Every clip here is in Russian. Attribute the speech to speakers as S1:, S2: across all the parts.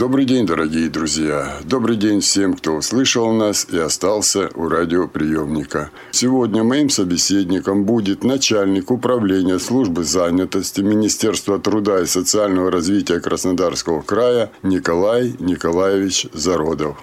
S1: Добрый день, дорогие друзья. Добрый день всем, кто услышал нас и остался у радиоприемника. Сегодня моим собеседником будет начальник управления службы занятости Министерства труда и социального развития Краснодарского края Николай Николаевич Зародов.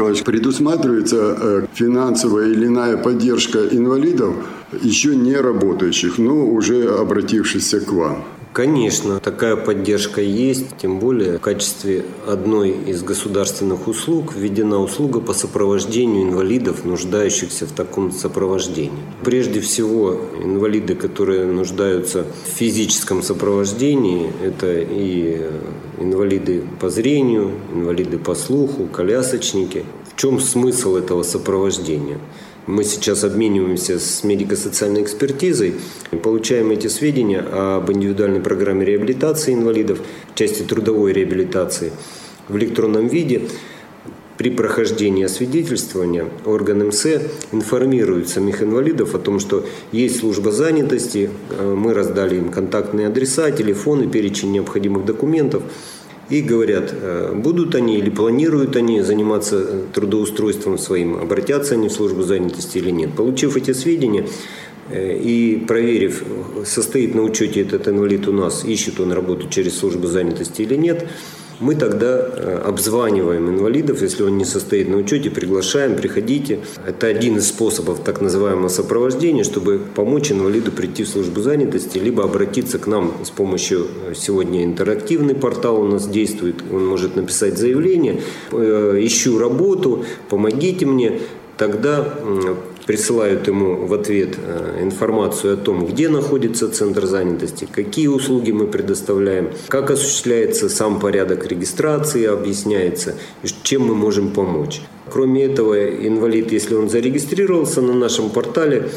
S1: Николаевич, предусматривается э, финансовая или иная поддержка инвалидов, еще не работающих, но уже обратившихся к вам?
S2: Конечно, такая поддержка есть, тем более в качестве одной из государственных услуг введена услуга по сопровождению инвалидов, нуждающихся в таком сопровождении. Прежде всего, инвалиды, которые нуждаются в физическом сопровождении, это и инвалиды по зрению, инвалиды по слуху, колясочники. В чем смысл этого сопровождения? Мы сейчас обмениваемся с медико-социальной экспертизой получаем эти сведения об индивидуальной программе реабилитации инвалидов части трудовой реабилитации в электронном виде. При прохождении освидетельствования орган МС информирует самих инвалидов о том, что есть служба занятости, мы раздали им контактные адреса, телефоны, перечень необходимых документов – и говорят, э, будут они или планируют они заниматься э, трудоустройством своим, обратятся они в службу занятости или нет. Получив эти сведения э, и проверив, состоит на учете этот инвалид у нас, ищет он работу через службу занятости или нет – мы тогда э, обзваниваем инвалидов, если он не состоит на учете, приглашаем, приходите. Это один из способов так называемого сопровождения, чтобы помочь инвалиду прийти в службу занятости, либо обратиться к нам с помощью, э, сегодня интерактивный портал у нас действует, он может написать заявление, э, ищу работу, помогите мне, тогда присылают ему в ответ э, информацию о том, где находится центр занятости, какие услуги мы предоставляем, как осуществляется сам порядок регистрации, объясняется, чем мы можем помочь. Кроме этого, инвалид, если он зарегистрировался на нашем портале,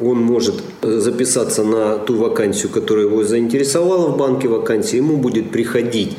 S2: он может э, записаться на ту вакансию, которая его заинтересовала в банке вакансии, ему будет приходить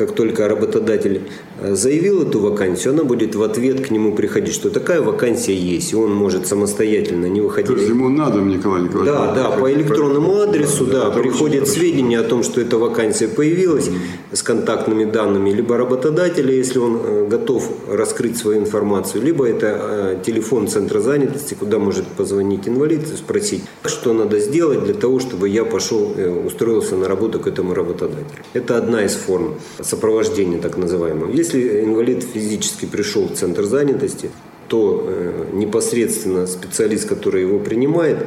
S2: как только работодатель э, заявил эту вакансию, она будет в ответ к нему приходить, что такая вакансия есть, и он может самостоятельно не выходить. То
S1: есть ему надо, Николай Николаевич?
S2: Да, да, по электронному адресу, да, да приходят сведения о том, что эта вакансия появилась mm-hmm. с контактными данными либо работодателя, если он э, готов раскрыть свою информацию, либо это э, телефон центра занятости, куда может позвонить инвалид и спросить, что надо сделать для того, чтобы я пошел, устроился на работу к этому работодателю. Это одна из форм сопровождения так называемого. Если инвалид физически пришел в центр занятости, то э, непосредственно специалист, который его принимает,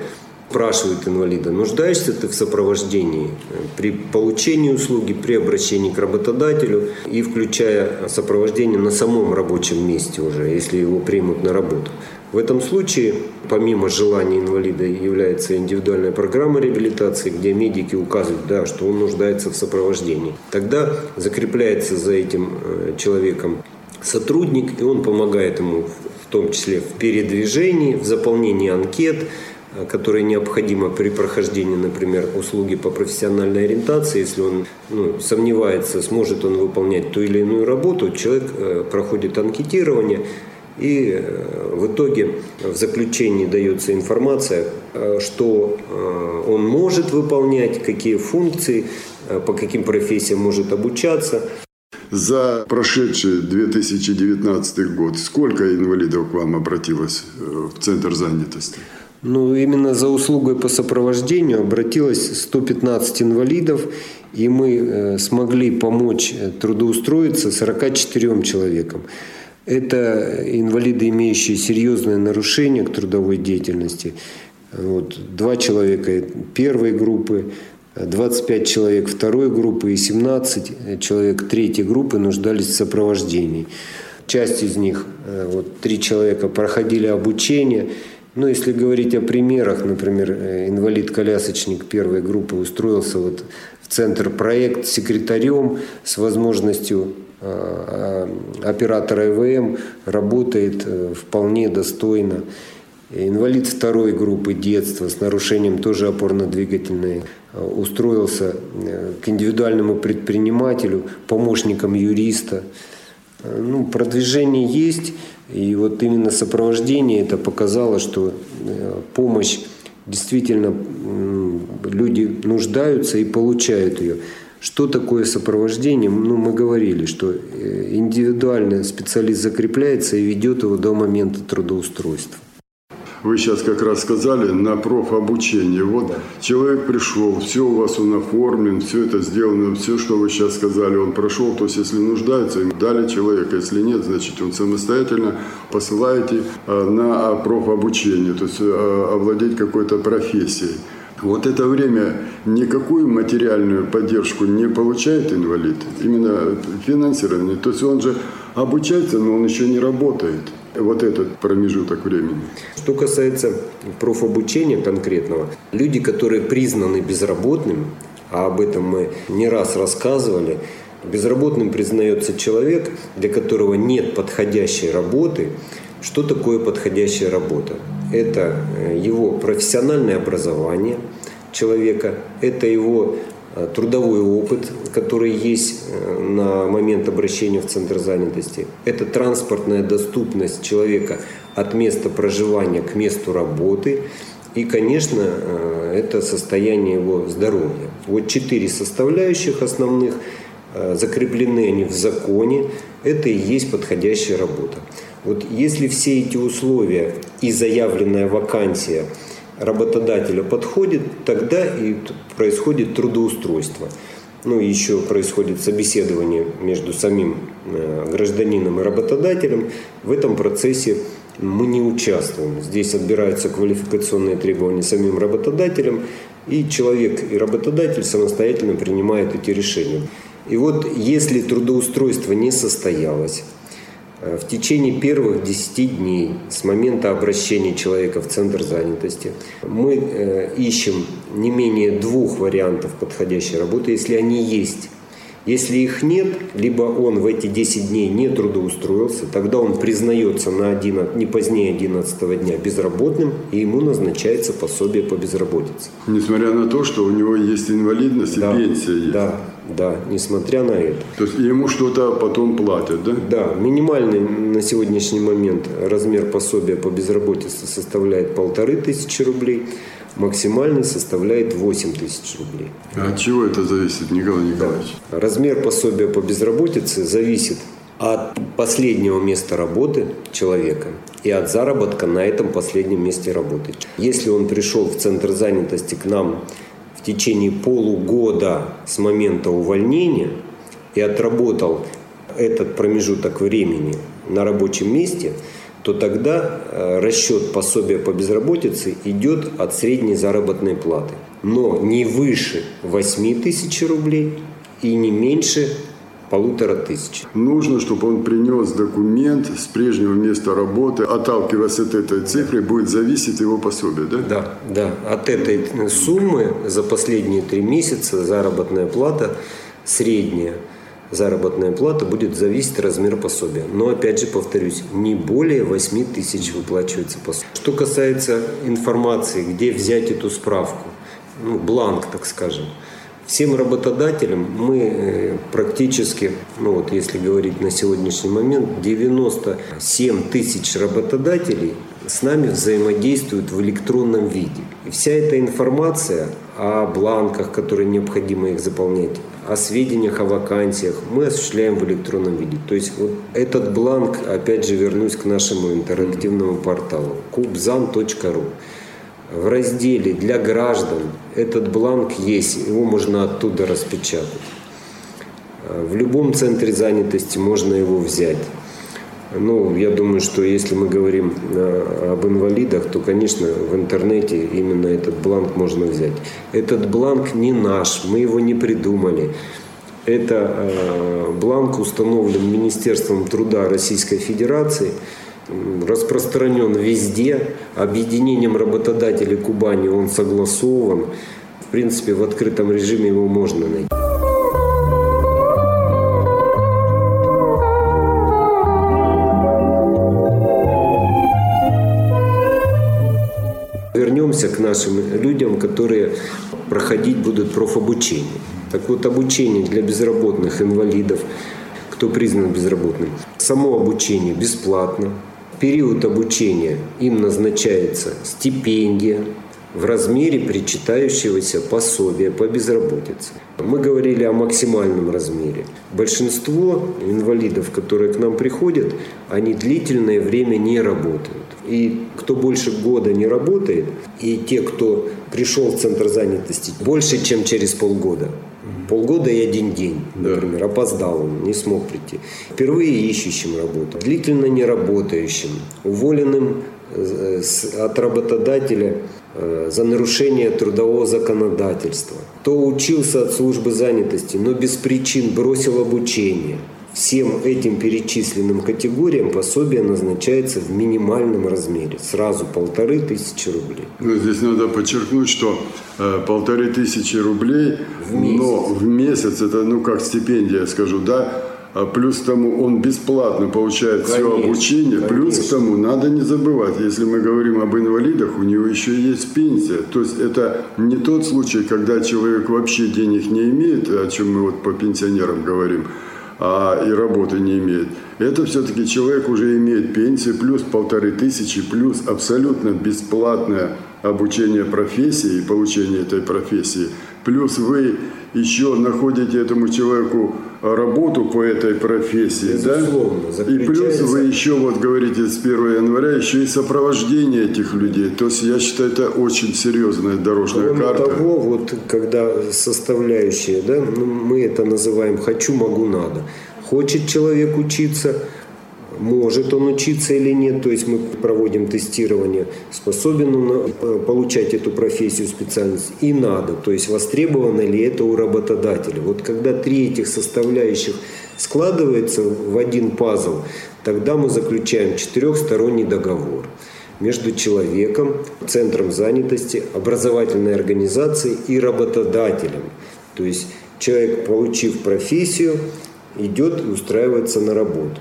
S2: спрашивает инвалида, нуждаешься ты в сопровождении при получении услуги, при обращении к работодателю и включая сопровождение на самом рабочем месте уже, если его примут на работу. В этом случае, помимо желания инвалида, является индивидуальная программа реабилитации, где медики указывают, да, что он нуждается в сопровождении. Тогда закрепляется за этим э, человеком сотрудник, и он помогает ему в том числе в передвижении, в заполнении анкет, которые необходимы при прохождении, например, услуги по профессиональной ориентации. Если он ну, сомневается, сможет он выполнять ту или иную работу, человек э, проходит анкетирование, и э, в итоге в заключении дается информация, э, что э, он может выполнять, какие функции, по каким профессиям может обучаться.
S1: За прошедший 2019 год сколько инвалидов к вам обратилось в Центр занятости?
S2: Ну, именно за услугой по сопровождению обратилось 115 инвалидов, и мы смогли помочь трудоустроиться 44 человекам. Это инвалиды, имеющие серьезные нарушения к трудовой деятельности. Вот, два человека первой группы, 25 человек второй группы и 17 человек третьей группы нуждались в сопровождении. Часть из них, э, вот три человека, проходили обучение. Ну, если говорить о примерах, например, э, инвалид-колясочник первой группы устроился вот центр проект секретарем с возможностью э, оператора ИВМ работает вполне достойно. Инвалид второй группы детства с нарушением тоже опорно-двигательной устроился к индивидуальному предпринимателю, помощником юриста. Ну, продвижение есть, и вот именно сопровождение это показало, что помощь действительно люди нуждаются и получают ее. Что такое сопровождение? Ну, мы говорили, что э, индивидуальный специалист закрепляется и ведет его до момента трудоустройства.
S1: Вы сейчас как раз сказали на профобучение. Вот да. человек пришел, все у вас он оформлен, все это сделано, все, что вы сейчас сказали, он прошел. То есть, если нуждается, им дали человека. Если нет, значит, он самостоятельно посылаете э, на профобучение, то есть э, овладеть какой-то профессией. Вот это время никакую материальную поддержку не получает инвалид, именно финансирование. То есть он же обучается, но он еще не работает вот этот промежуток времени.
S2: Что касается профобучения конкретного, люди, которые признаны безработным, а об этом мы не раз рассказывали, безработным признается человек, для которого нет подходящей работы. Что такое подходящая работа? Это э, его профессиональное образование человека, это его трудовой опыт, который есть э, на момент обращения в Центр занятости. Это транспортная доступность человека от места проживания к месту работы. И, конечно, э, это состояние его здоровья. Вот четыре составляющих основных, закреплены они в законе, это и есть подходящая работа. Вот если все эти условия и заявленная вакансия – работодателя подходит, тогда и происходит трудоустройство. Ну и еще происходит собеседование между самим э, гражданином и работодателем. В этом процессе мы не участвуем. Здесь отбираются квалификационные требования самим работодателем, и человек и работодатель самостоятельно принимают эти решения. И вот если трудоустройство не состоялось, в течение первых 10 дней с момента обращения человека в центр занятости мы э, ищем не менее двух вариантов подходящей работы, если они есть. Если их нет, либо он в эти 10 дней не трудоустроился, тогда он признается на 11, не позднее 11 дня безработным, и ему назначается пособие по безработице.
S1: Несмотря на то, что у него есть инвалидность
S2: да,
S1: и пенсия есть.
S2: Да, да, несмотря на это.
S1: То есть ему что-то потом платят, да?
S2: Да, минимальный на сегодняшний момент размер пособия по безработице составляет полторы тысячи рублей максимальный составляет 8 тысяч рублей.
S1: А от чего это зависит, Николай Николаевич?
S2: Да. Размер пособия по безработице зависит от последнего места работы человека и от заработка на этом последнем месте работы. Если он пришел в центр занятости к нам в течение полугода с момента увольнения и отработал этот промежуток времени на рабочем месте – то тогда э, расчет пособия по безработице идет от средней заработной платы. Но не выше 8 тысяч рублей и не меньше полутора тысяч.
S1: Нужно, чтобы он принес документ с прежнего места работы, отталкиваясь от этой цифры, будет зависеть его пособие, да?
S2: Да, да. От этой суммы за последние три месяца заработная плата средняя – заработная плата будет зависеть размер пособия. Но опять же повторюсь, не более 8 тысяч выплачивается пособие. Что касается информации, где взять эту справку, ну, бланк, так скажем, Всем работодателям мы э, практически, ну вот если говорить на сегодняшний момент, 97 тысяч работодателей с нами взаимодействуют в электронном виде. И вся эта информация о бланках, которые необходимо их заполнять, о сведениях о вакансиях мы осуществляем в электронном виде. То есть вот этот бланк, опять же, вернусь к нашему интерактивному порталу kubzan.ru. В разделе «Для граждан» этот бланк есть, его можно оттуда распечатать. В любом центре занятости можно его взять. Ну, я думаю, что если мы говорим э, об инвалидах, то, конечно, в интернете именно этот бланк можно взять. Этот бланк не наш, мы его не придумали. Это э, бланк установлен Министерством труда Российской Федерации, распространен везде, объединением работодателей Кубани он согласован. принципе, в открытом режиме его можно найти. Вернемся к нашим людям, которые проходить будут профобучение. Так вот, обучение для безработных инвалидов, кто признан безработным, само обучение бесплатно. Период обучения им назначается стипендия, в размере причитающегося пособия по безработице. Мы говорили о максимальном размере. Большинство инвалидов, которые к нам приходят, они длительное время не работают. И кто больше года не работает, и те, кто пришел в центр занятости больше, чем через полгода, полгода и один день, например, да. опоздал он, не смог прийти. Впервые ищущим работу, длительно не работающим, уволенным э, от работодателя Э, за нарушение трудового законодательства. Кто учился от службы занятости, но без причин бросил обучение. Всем этим перечисленным категориям пособие назначается в минимальном размере, сразу полторы тысячи рублей.
S1: Ну, здесь надо подчеркнуть, что э, полторы тысячи рублей, в месяц. но в месяц это, ну как стипендия, скажу, да, а плюс к тому он бесплатно получает конечно, все обучение, конечно. плюс к тому надо не забывать, если мы говорим об инвалидах, у него еще есть пенсия. То есть это не тот случай, когда человек вообще денег не имеет, о чем мы вот по пенсионерам говорим, а и работы не имеет. Это все-таки человек уже имеет пенсию, плюс полторы тысячи, плюс абсолютно бесплатное обучение профессии и получение этой профессии. Плюс вы еще находите этому человеку работу по этой профессии,
S2: Безусловно,
S1: да? И плюс вы еще вот говорите с 1 января еще и сопровождение этих людей. То есть я считаю, это очень серьезная дорожная
S2: Кроме
S1: карта.
S2: того, вот когда составляющие, да, ну, мы это называем «хочу, могу, надо». Хочет человек учиться – может он учиться или нет, то есть мы проводим тестирование, способен он э, получать эту профессию, специальность и надо, то есть востребовано ли это у работодателя. Вот когда три этих составляющих складывается в один пазл, тогда мы заключаем четырехсторонний договор между человеком, центром занятости, образовательной организацией и работодателем. То есть человек, получив профессию, идет и устраивается на работу.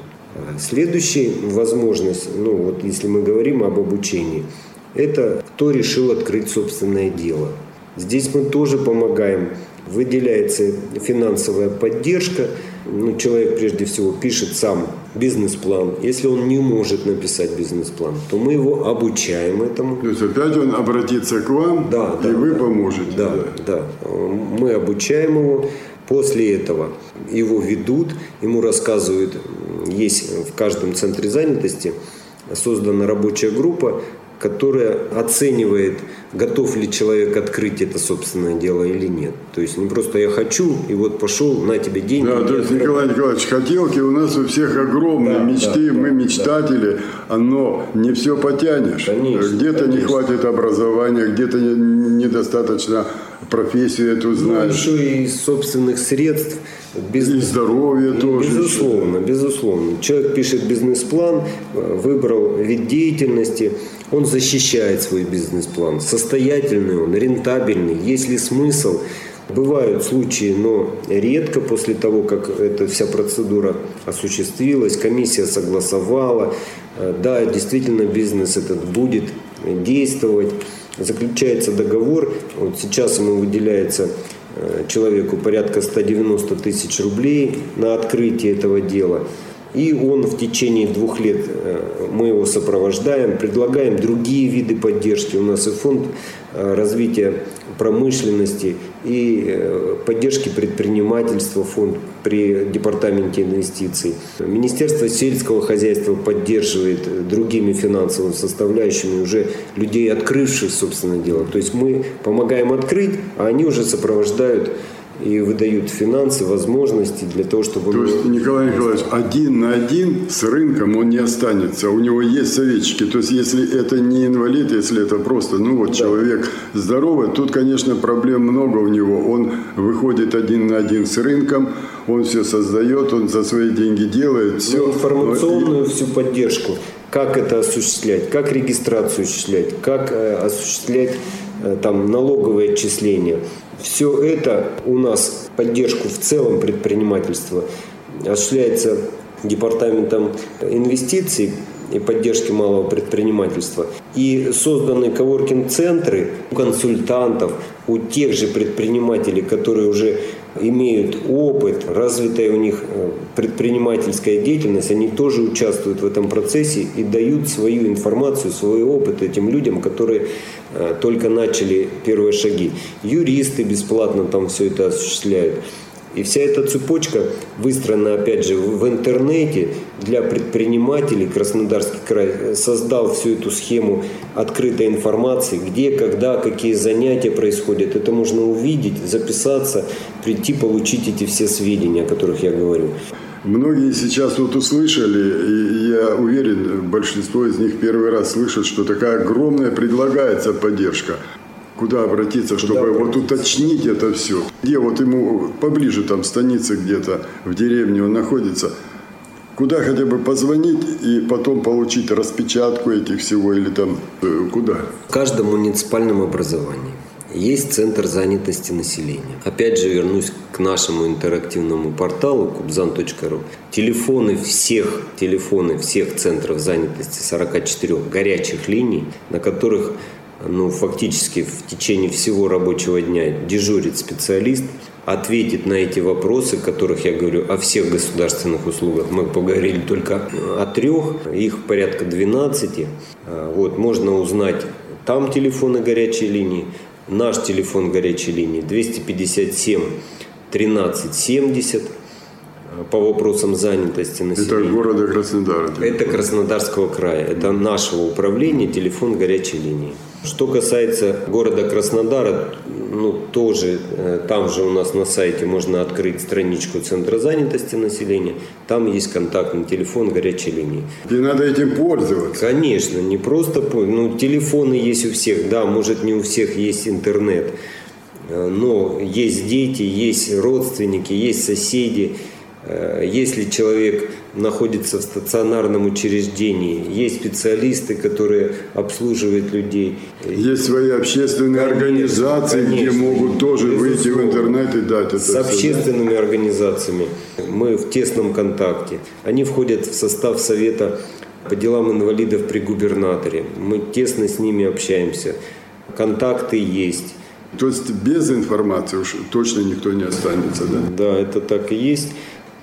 S2: Следующая возможность, ну вот если мы говорим об обучении, это кто решил открыть собственное дело. Здесь мы тоже помогаем. Выделяется финансовая поддержка. Ну, человек прежде всего пишет сам бизнес-план. Если он не может написать бизнес-план, то мы его обучаем этому.
S1: То есть опять он обратится к вам,
S2: да,
S1: и
S2: да,
S1: вы
S2: да,
S1: поможете.
S2: Да, да, да. Мы обучаем его. После этого его ведут, ему рассказывают, есть в каждом центре занятости создана рабочая группа, которая оценивает, готов ли человек открыть это собственное дело или нет. То есть не просто я хочу, и вот пошел, на тебе деньги.
S1: Да, то есть, Николай Николаевич, хотелки у нас у всех огромные, да, мечты, да, мы да, мечтатели, да. но не все потянешь. Где-то не хватит образования, где-то недостаточно профессию эту знаешь.
S2: Ну, еще и собственных средств.
S1: Бизнес... И здоровье тоже.
S2: Безусловно, безусловно. Человек пишет бизнес-план, выбрал вид деятельности, он защищает свой бизнес-план. Состоятельный он, рентабельный, есть ли смысл. Бывают случаи, но редко после того, как эта вся процедура осуществилась, комиссия согласовала, да, действительно бизнес этот будет действовать заключается договор, вот сейчас ему выделяется э, человеку порядка 190 тысяч рублей на открытие этого дела. И он в течение двух лет, э, мы его сопровождаем, предлагаем другие виды поддержки. У нас и фонд э, развития промышленности и э, поддержки предпринимательства, фонд при департаменте инвестиций. Министерство сельского хозяйства поддерживает другими финансовыми составляющими уже людей, открывших собственное дело. То есть мы помогаем открыть, а они уже сопровождают и выдают финансы, возможности для того, чтобы...
S1: То есть, Николай Николаевич, один на один с рынком он не останется. У него есть советчики. То есть, если это не инвалид, если это просто, ну вот, да. человек здоровый, тут, конечно, проблем много у него. Он выходит один на один с рынком, он все создает, он за свои деньги делает. Все.
S2: Ну, информационную всю поддержку. Как это осуществлять, как регистрацию осуществлять, как э, осуществлять э, там налоговые отчисления. Все это у нас поддержку в целом предпринимательства осуществляется департаментом инвестиций и поддержки малого предпринимательства. И созданы коворкинг-центры у консультантов, у тех же предпринимателей, которые уже имеют опыт, развитая у них э, предпринимательская деятельность, они тоже участвуют в этом процессе и дают свою информацию, свой опыт этим людям, которые э, только начали первые шаги. Юристы бесплатно там все это осуществляют. И вся эта цепочка выстроена, опять же, в интернете для предпринимателей. Краснодарский край создал всю эту схему открытой информации, где, когда, какие занятия происходят. Это можно увидеть, записаться, прийти, получить эти все сведения, о которых я говорю.
S1: Многие сейчас вот услышали, и я уверен, большинство из них первый раз слышат, что такая огромная предлагается поддержка куда обратиться, чтобы куда вот уточнить это все. Где вот ему поближе там станица где-то в деревне он находится, куда хотя бы позвонить и потом получить распечатку этих всего или там э, куда?
S2: В каждом муниципальном образовании есть центр занятости населения. Опять же вернусь к нашему интерактивному порталу kubzan.ru. Телефоны всех, телефоны всех центров занятости 44 горячих линий, на которых ну, фактически в течение всего рабочего дня дежурит специалист, ответит на эти вопросы, которых я говорю о всех государственных услугах. Мы поговорили только о трех, их порядка 12. А, вот, можно узнать там телефоны горячей линии, наш телефон горячей линии 257 13 70 по вопросам занятости населения.
S1: Это города Краснодара?
S2: Это Краснодарского края. Это нашего управления, телефон горячей линии. Что касается города Краснодара, ну, тоже э, там же у нас на сайте можно открыть страничку Центра занятости населения. Там есть контактный телефон горячей линии.
S1: И надо этим пользоваться.
S2: Конечно, не просто... Ну, телефоны есть у всех, да, может не у всех есть интернет. Э, но есть дети, есть родственники, есть соседи. Э, если человек находится в стационарном учреждении, есть специалисты, которые обслуживают людей.
S1: Есть свои общественные конечно, организации, конечно, где могут тоже выйти в интернет и дать это.
S2: С общественными организациями мы в тесном контакте. Они входят в состав Совета по делам инвалидов при губернаторе. Мы тесно с ними общаемся. Контакты есть.
S1: То есть без информации уж точно никто не останется, да?
S2: Да, это так и есть.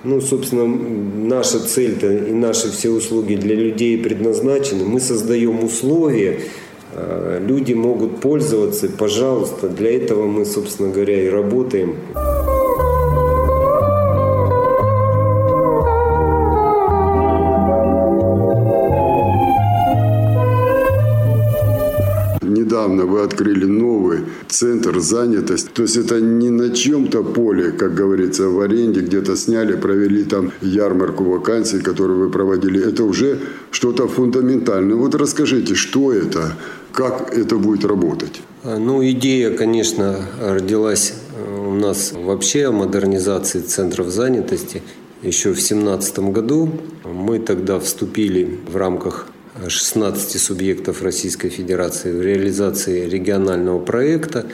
S2: Ну, собственно, наша цель-то и наши все услуги для людей предназначены. Мы создаем условия, а, люди могут пользоваться, пожалуйста. Для этого мы, собственно говоря, и работаем.
S1: Недавно вы открыли новый центр занятости. То есть это не на чем-то поле, как говорится, в аренде где-то сняли, провели там ярмарку вакансий, которую вы проводили. Это уже что-то фундаментальное. Вот расскажите, что это, как это будет работать?
S2: А, ну, идея, конечно, родилась э, у нас вообще о модернизации центров занятости еще в 2017 году. Мы тогда вступили в рамках 16 субъектов Российской Federaции в реализации регионального проекта.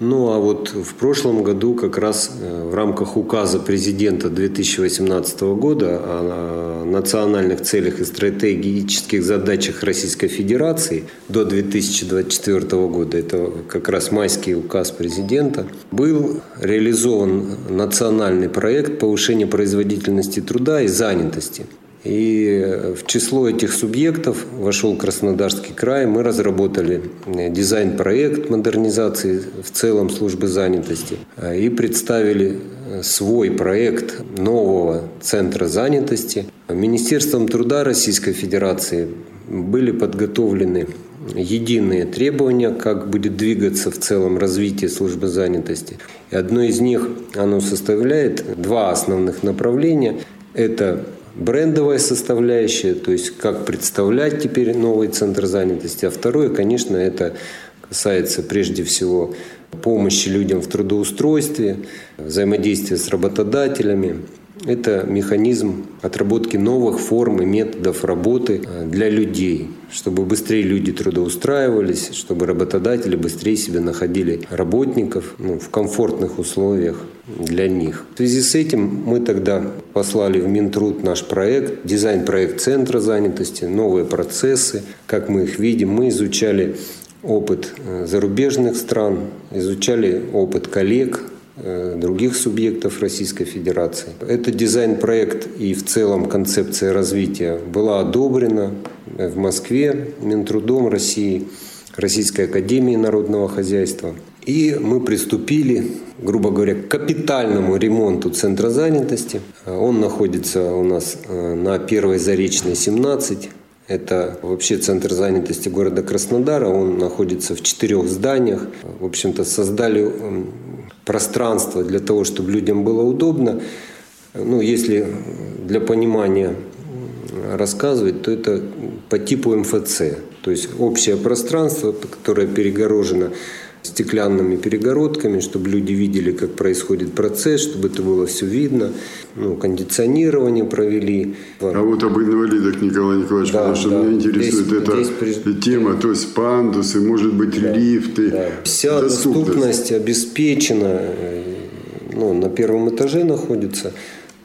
S2: Ну а вот в прошлом году как раз э, в рамках указа президента 2018 года о национальных целях и стратегических задачах Российской Федерации до 2024 года, это как раз майский указ президента, был реализован национальный проект повышения производительности труда и занятости. И в число этих субъектов вошел Краснодарский край. Мы разработали дизайн-проект модернизации в целом службы занятости и представили свой проект нового центра занятости. Министерством труда Российской Федерации были подготовлены единые требования, как будет двигаться в целом развитие службы занятости. И одно из них, оно составляет два основных направления. Это брендовая составляющая, то есть как представлять теперь новый центр занятости. А второе, конечно, это касается прежде всего помощи людям в трудоустройстве, взаимодействия с работодателями. Это механизм отработки новых форм и методов работы э, для людей, чтобы быстрее люди трудоустраивались, чтобы работодатели быстрее себе находили работников ну, в комфортных условиях для них. В связи с этим мы тогда послали в Минтруд наш проект, дизайн-проект Центра занятости, новые процессы, как мы их видим. Мы изучали опыт э, зарубежных стран, изучали опыт коллег, других субъектов Российской Федерации. Этот дизайн-проект и в целом концепция развития была одобрена в Москве Минтрудом России, Российской Академией Народного Хозяйства. И мы приступили, грубо говоря, к капитальному ремонту центра занятости. Он находится у нас э, на Первой Заречной, 17. Это вообще центр занятости города Краснодара. Он находится в четырех зданиях. В общем-то, создали пространство для того, чтобы людям было удобно. Ну, если для понимания рассказывать, то это по типу МФЦ. То есть общее пространство, которое перегорожено стеклянными перегородками, чтобы люди видели, как происходит процесс, чтобы это было все видно. Ну, кондиционирование провели.
S1: А вот об инвалидах, Николай Николаевич, да, потому что да. меня интересует здесь, эта здесь... тема, то есть пандусы, может быть, да, лифты. Да.
S2: Вся доступность. доступность обеспечена, ну, на первом этаже находится.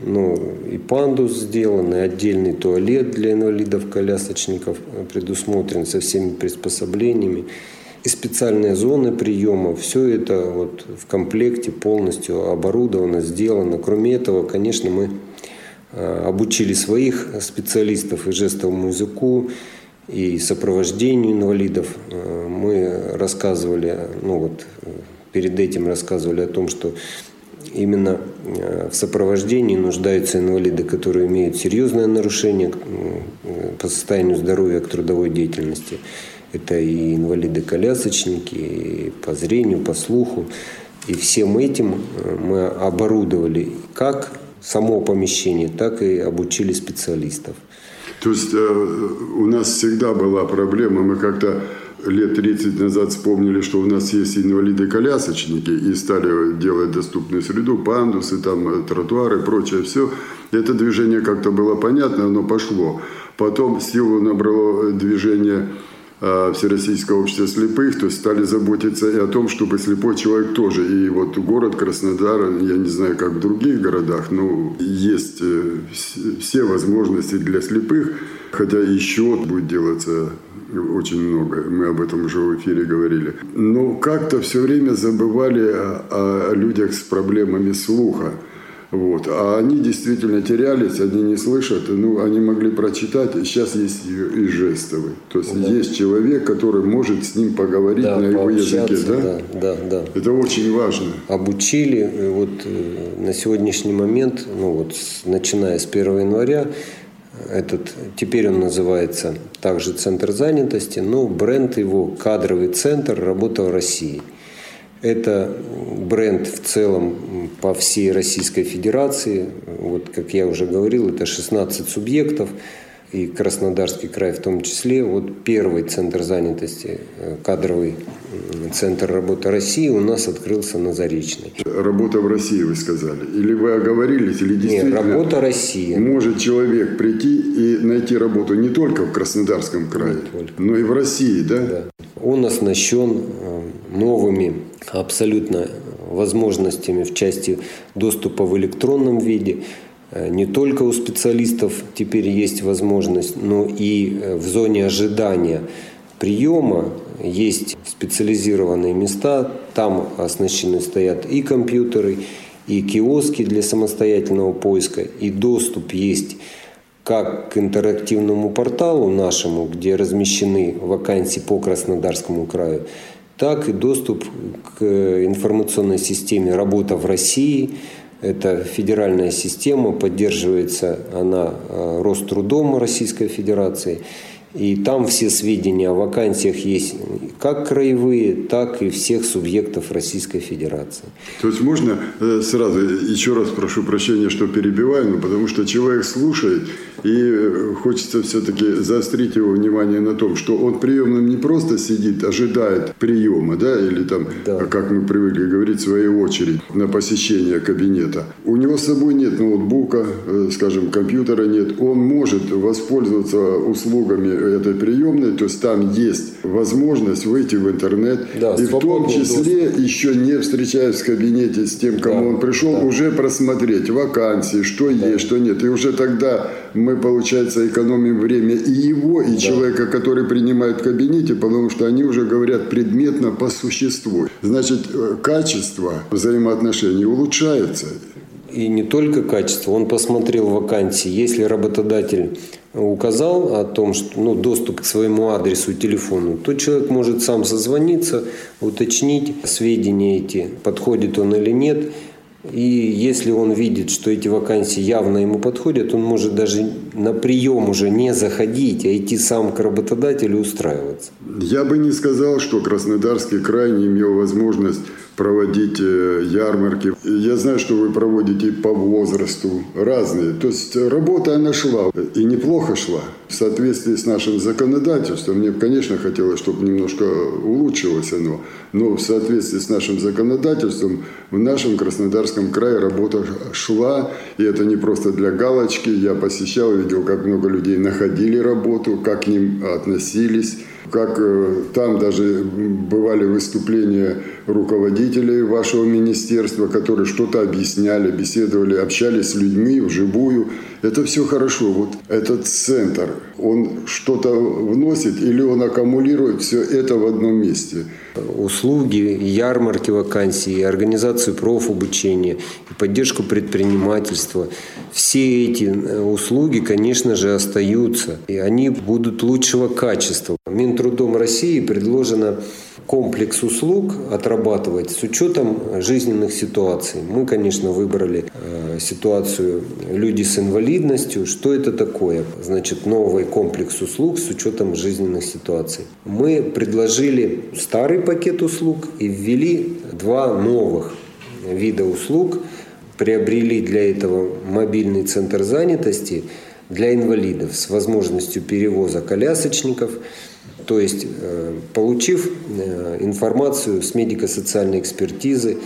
S2: Ну, и пандус сделан, и отдельный туалет для инвалидов-колясочников предусмотрен со всеми приспособлениями и специальные зоны приема. Все это вот в комплекте полностью оборудовано, сделано. Кроме этого, конечно, мы а, обучили своих специалистов и жестовому языку, и сопровождению инвалидов. А, мы рассказывали, ну вот перед этим рассказывали о том, что именно в сопровождении нуждаются инвалиды, которые имеют серьезное нарушение по состоянию здоровья к трудовой деятельности. Это и инвалиды-колясочники, и по зрению, по слуху. И всем этим э, мы оборудовали как само помещение, так и обучили специалистов.
S1: То есть э, у нас всегда была проблема, мы как-то лет 30 назад вспомнили, что у нас есть инвалиды-колясочники и стали делать доступную среду, пандусы, там, э, тротуары, прочее все. Это движение как-то было понятно, оно пошло. Потом силу набрало движение Всероссийского общества слепых, то стали заботиться и о том, чтобы слепой человек тоже. И вот город Краснодар, я не знаю, как в других городах, но есть э, все возможности для слепых, хотя еще будет делаться очень много. Мы об этом уже в эфире говорили. Но как-то все время забывали о, о людях с проблемами слуха. Вот. А они действительно терялись, они не слышат, ну, они могли прочитать, сейчас есть и, и жестовый. То есть да. есть человек, который может с ним поговорить да, на его языке, да?
S2: Да, да, да.
S1: Это очень важно.
S2: Обучили, вот э, на сегодняшний момент, ну вот начиная с 1 января, этот, теперь он называется также Центр занятости, но бренд его кадровый центр «Работа в России». Это бренд в целом по всей Российской Федерации. Вот, как я уже говорил, это 16 субъектов, и Краснодарский край в том числе. Вот первый центр занятости, э, кадровый центр работы России у нас открылся на Заречной.
S1: Работа в России, вы сказали. Или вы оговорились, или действительно...
S2: Нет, работа России.
S1: Может человек прийти и найти работу не только в Краснодарском крае, но и в России, да? Да.
S2: Он оснащен э, новыми абсолютно возможностями в части доступа в электронном виде. Э, не только у специалистов теперь есть возможность, но и э, в зоне ожидания приема есть специализированные места, там оснащены стоят и компьютеры, и киоски для самостоятельного поиска, и доступ есть как к интерактивному порталу нашему, где размещены вакансии по Краснодарскому краю, так и доступ к информационной системе «Работа в России». Это федеральная система, поддерживается она э, Рострудом Российской Федерации. И там все сведения о вакансиях есть как краевые, так и всех субъектов Российской Федерации.
S1: То есть можно э, сразу, еще раз прошу прощения, что перебиваю, но потому что человек слушает, и э, хочется все-таки заострить его внимание на том, что он приемным не просто сидит, ожидает приема, да, или там, да. как мы привыкли говорить, своей очередь на посещение кабинета. У него с собой нет ноутбука, э, скажем, компьютера нет. Он может воспользоваться услугами этой приемной, то есть там есть возможность выйти в интернет да, и в том числе доступ. еще не встречаясь в кабинете с тем, кому да, он пришел, да. уже просмотреть вакансии, что да. есть, что нет. И уже тогда мы, получается, экономим время и его, и да. человека, который принимает в кабинете, потому что они уже говорят предметно по существу. Значит, э, качество взаимоотношений улучшается.
S2: И не только качество, он посмотрел вакансии. Если работодатель указал о том, что ну, доступ к своему адресу телефону, то человек может сам созвониться, уточнить сведения эти, подходит он или нет. И если он видит, что эти вакансии явно ему подходят, он может даже на прием уже не заходить, а идти сам к работодателю устраиваться.
S1: Я бы не сказал, что Краснодарский край не имел возможность проводить э, ярмарки. Я знаю, что вы проводите по возрасту разные. То есть работа она шла и неплохо шла в соответствии с нашим законодательством. Мне, конечно, хотелось, чтобы немножко улучшилось оно, но в соответствии с нашим законодательством в нашем Краснодарском крае работа шла, и это не просто для галочки. Я посещал, видел, как много людей находили работу, как к ним относились как э, там даже бывали выступления руководителей вашего министерства, которые что-то объясняли, беседовали, общались с людьми вживую. Это все хорошо. Вот этот центр, он что-то вносит или он аккумулирует все это в одном месте?
S2: Услуги, ярмарки вакансий, организацию профобучения, поддержку предпринимательства. Все эти э, услуги, конечно же, остаются. И они будут лучшего качества. Минтрудом России предложено комплекс услуг отрабатывать с учетом жизненных ситуаций. Мы, конечно, выбрали э, ситуацию люди с инвалидностью. Что это такое? Значит, новый комплекс услуг с учетом жизненных ситуаций. Мы предложили старый пакет услуг и ввели два новых вида услуг. Приобрели для этого мобильный центр занятости для инвалидов с возможностью перевоза колясочников – то есть, э, получив э, информацию с медико-социальной экспертизы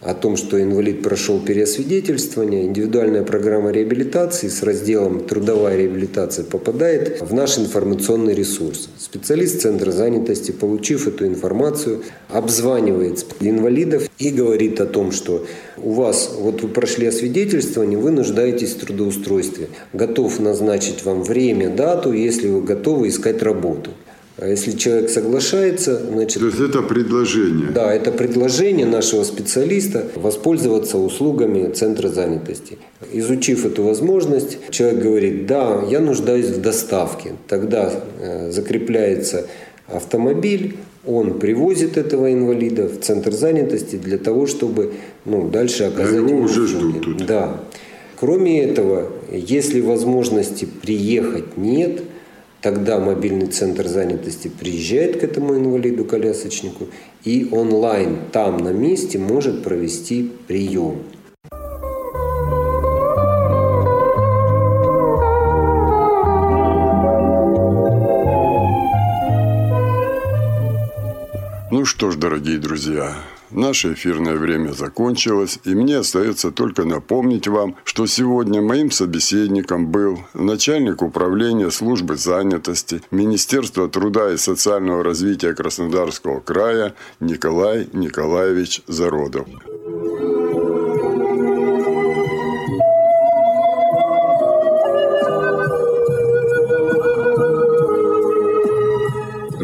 S2: о том, что инвалид прошел переосвидетельствование, индивидуальная программа реабилитации с разделом «Трудовая реабилитация» попадает в наш информационный ресурс. Специалист Центра занятости, получив эту информацию, обзванивает инвалидов и говорит о том, что у вас, вот вы прошли освидетельствование, вы нуждаетесь в трудоустройстве. Готов назначить вам время, дату, если вы готовы искать работу. А если человек соглашается, значит...
S1: То есть это предложение?
S2: Да, это предложение нашего специалиста воспользоваться услугами Центра занятости. Изучив эту возможность, человек говорит, да, я нуждаюсь в доставке. Тогда э, закрепляется автомобиль, он привозит этого инвалида в центр занятости для того, чтобы ну, дальше оказать а
S1: его уже ждут тут.
S2: Да. Кроме этого, если возможности приехать нет – Тогда мобильный центр занятости приезжает к этому инвалиду-колясочнику и онлайн там на месте может провести прием.
S1: Ну что ж, дорогие друзья, Наше эфирное время закончилось, и мне остается только напомнить вам, что сегодня моим собеседником был начальник управления службы занятости Министерства труда и социального развития Краснодарского края Николай Николаевич Зародов.